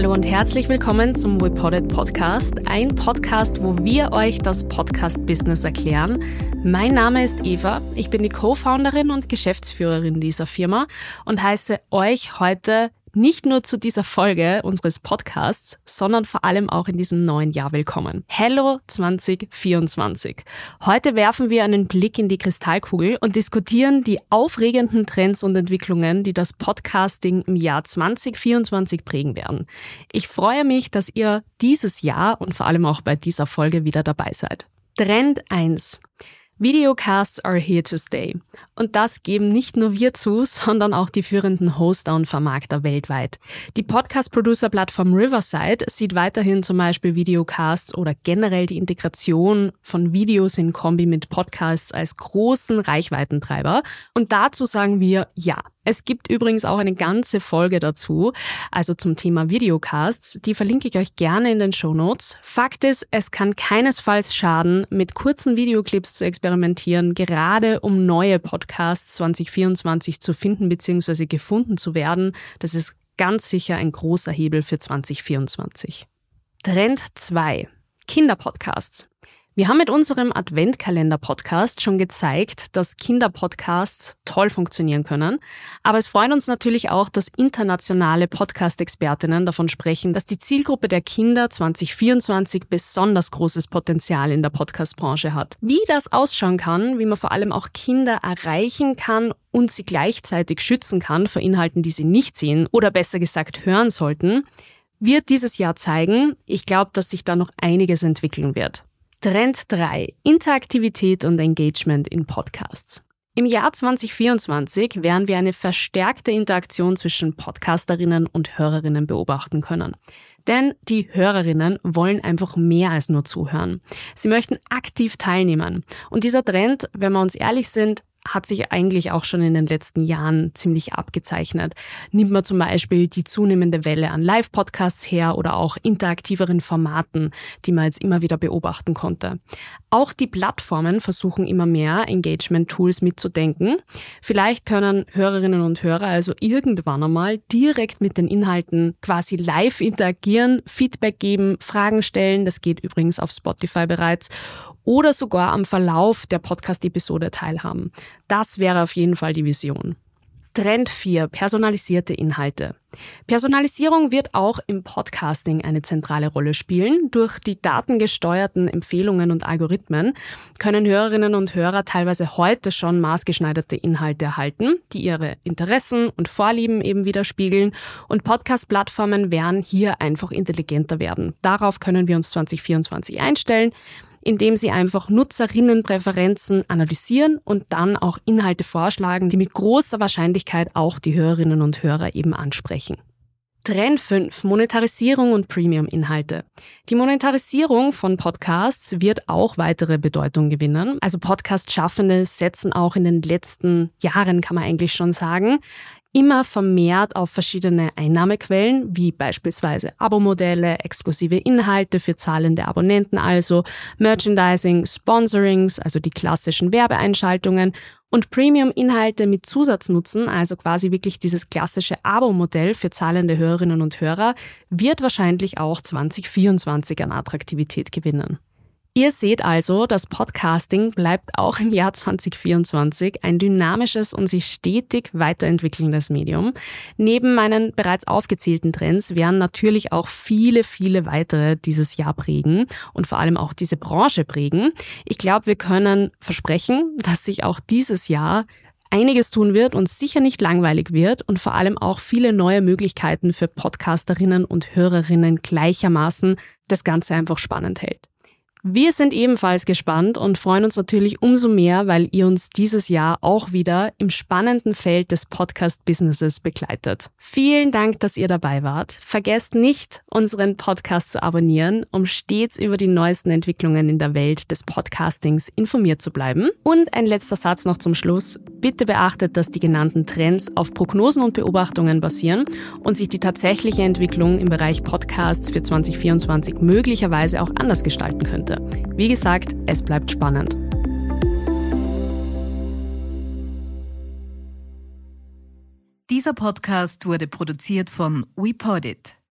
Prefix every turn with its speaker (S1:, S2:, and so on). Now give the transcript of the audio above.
S1: Hallo und herzlich willkommen zum WePodded Podcast, ein Podcast, wo wir euch das Podcast-Business erklären. Mein Name ist Eva, ich bin die Co-Founderin und Geschäftsführerin dieser Firma und heiße euch heute nicht nur zu dieser Folge unseres Podcasts, sondern vor allem auch in diesem neuen Jahr willkommen. Hello 2024. Heute werfen wir einen Blick in die Kristallkugel und diskutieren die aufregenden Trends und Entwicklungen, die das Podcasting im Jahr 2024 prägen werden. Ich freue mich, dass ihr dieses Jahr und vor allem auch bei dieser Folge wieder dabei seid. Trend 1. Videocasts are here to stay. Und das geben nicht nur wir zu, sondern auch die führenden Hoster und Vermarkter weltweit. Die Podcast-Producer-Plattform Riverside sieht weiterhin zum Beispiel Videocasts oder generell die Integration von Videos in Kombi mit Podcasts als großen Reichweitentreiber. Und dazu sagen wir ja. Es gibt übrigens auch eine ganze Folge dazu, also zum Thema Videocasts. Die verlinke ich euch gerne in den Show Notes. Fakt ist, es kann keinesfalls schaden, mit kurzen Videoclips zu experimentieren, gerade um neue Podcasts 2024 zu finden bzw. gefunden zu werden. Das ist ganz sicher ein großer Hebel für 2024. Trend 2. Kinderpodcasts. Wir haben mit unserem Adventkalender-Podcast schon gezeigt, dass Kinderpodcasts toll funktionieren können. Aber es freut uns natürlich auch, dass internationale Podcast-Expertinnen davon sprechen, dass die Zielgruppe der Kinder 2024 besonders großes Potenzial in der Podcast-Branche hat. Wie das ausschauen kann, wie man vor allem auch Kinder erreichen kann und sie gleichzeitig schützen kann vor Inhalten, die sie nicht sehen oder besser gesagt hören sollten, wird dieses Jahr zeigen. Ich glaube, dass sich da noch einiges entwickeln wird. Trend 3. Interaktivität und Engagement in Podcasts. Im Jahr 2024 werden wir eine verstärkte Interaktion zwischen Podcasterinnen und Hörerinnen beobachten können. Denn die Hörerinnen wollen einfach mehr als nur zuhören. Sie möchten aktiv teilnehmen. Und dieser Trend, wenn wir uns ehrlich sind, hat sich eigentlich auch schon in den letzten Jahren ziemlich abgezeichnet. Nimmt man zum Beispiel die zunehmende Welle an Live-Podcasts her oder auch interaktiveren Formaten, die man jetzt immer wieder beobachten konnte. Auch die Plattformen versuchen immer mehr Engagement-Tools mitzudenken. Vielleicht können Hörerinnen und Hörer also irgendwann einmal direkt mit den Inhalten quasi live interagieren, Feedback geben, Fragen stellen. Das geht übrigens auf Spotify bereits oder sogar am Verlauf der Podcast-Episode teilhaben. Das wäre auf jeden Fall die Vision. Trend 4. Personalisierte Inhalte. Personalisierung wird auch im Podcasting eine zentrale Rolle spielen. Durch die datengesteuerten Empfehlungen und Algorithmen können Hörerinnen und Hörer teilweise heute schon maßgeschneiderte Inhalte erhalten, die ihre Interessen und Vorlieben eben widerspiegeln. Und Podcast-Plattformen werden hier einfach intelligenter werden. Darauf können wir uns 2024 einstellen indem sie einfach Nutzerinnenpräferenzen analysieren und dann auch Inhalte vorschlagen, die mit großer Wahrscheinlichkeit auch die Hörerinnen und Hörer eben ansprechen. Trend 5. Monetarisierung und Premium-Inhalte. Die Monetarisierung von Podcasts wird auch weitere Bedeutung gewinnen. Also Podcast-Schaffende setzen auch in den letzten Jahren, kann man eigentlich schon sagen, immer vermehrt auf verschiedene Einnahmequellen, wie beispielsweise Abo-Modelle, exklusive Inhalte für zahlende Abonnenten, also Merchandising, Sponsorings, also die klassischen Werbeeinschaltungen und Premium-Inhalte mit Zusatznutzen, also quasi wirklich dieses klassische Abo-Modell für zahlende Hörerinnen und Hörer, wird wahrscheinlich auch 2024 an Attraktivität gewinnen. Ihr seht also, das Podcasting bleibt auch im Jahr 2024 ein dynamisches und sich stetig weiterentwickelndes Medium. Neben meinen bereits aufgezählten Trends werden natürlich auch viele, viele weitere dieses Jahr prägen und vor allem auch diese Branche prägen. Ich glaube, wir können versprechen, dass sich auch dieses Jahr einiges tun wird und sicher nicht langweilig wird und vor allem auch viele neue Möglichkeiten für Podcasterinnen und Hörerinnen gleichermaßen das Ganze einfach spannend hält. Wir sind ebenfalls gespannt und freuen uns natürlich umso mehr, weil ihr uns dieses Jahr auch wieder im spannenden Feld des Podcast-Businesses begleitet. Vielen Dank, dass ihr dabei wart. Vergesst nicht, unseren Podcast zu abonnieren, um stets über die neuesten Entwicklungen in der Welt des Podcastings informiert zu bleiben. Und ein letzter Satz noch zum Schluss. Bitte beachtet, dass die genannten Trends auf Prognosen und Beobachtungen basieren und sich die tatsächliche Entwicklung im Bereich Podcasts für 2024 möglicherweise auch anders gestalten könnte könnte. Wie gesagt, es bleibt spannend.
S2: Dieser Podcast wurde produziert von WePodit.